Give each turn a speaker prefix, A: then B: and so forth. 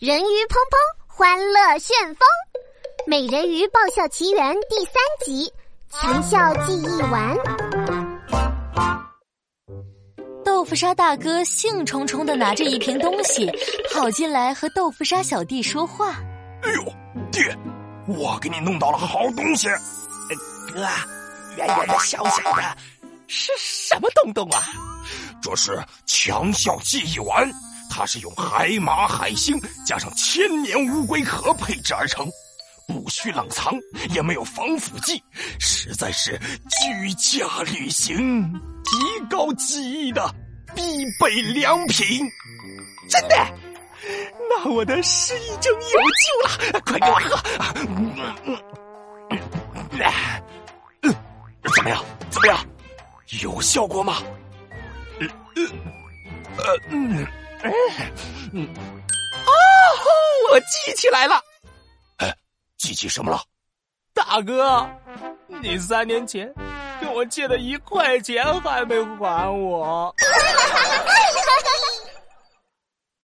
A: 人鱼砰砰，欢乐旋风，《美人鱼爆笑奇缘》第三集，强效记忆丸。
B: 豆腐沙大哥兴冲冲的拿着一瓶东西，跑进来和豆腐沙小弟说话。
C: 哎呦，爹，我给你弄到了好东西。
D: 哥，圆圆的、小小的，是什么东东啊？
C: 这是强效记忆丸。它是用海马、海星加上千年乌龟壳配制而成，不需冷藏，也没有防腐剂，实在是居家旅行提高记忆的必备良品。
D: 真的？那我的失忆症有救了！快给我喝！
C: 怎么样？怎么样？有效果吗？
D: 呃嗯。嗯，哦，我记起来了。
C: 哎，记起什么了？
D: 大哥，你三年前跟我借的一块钱还没还我。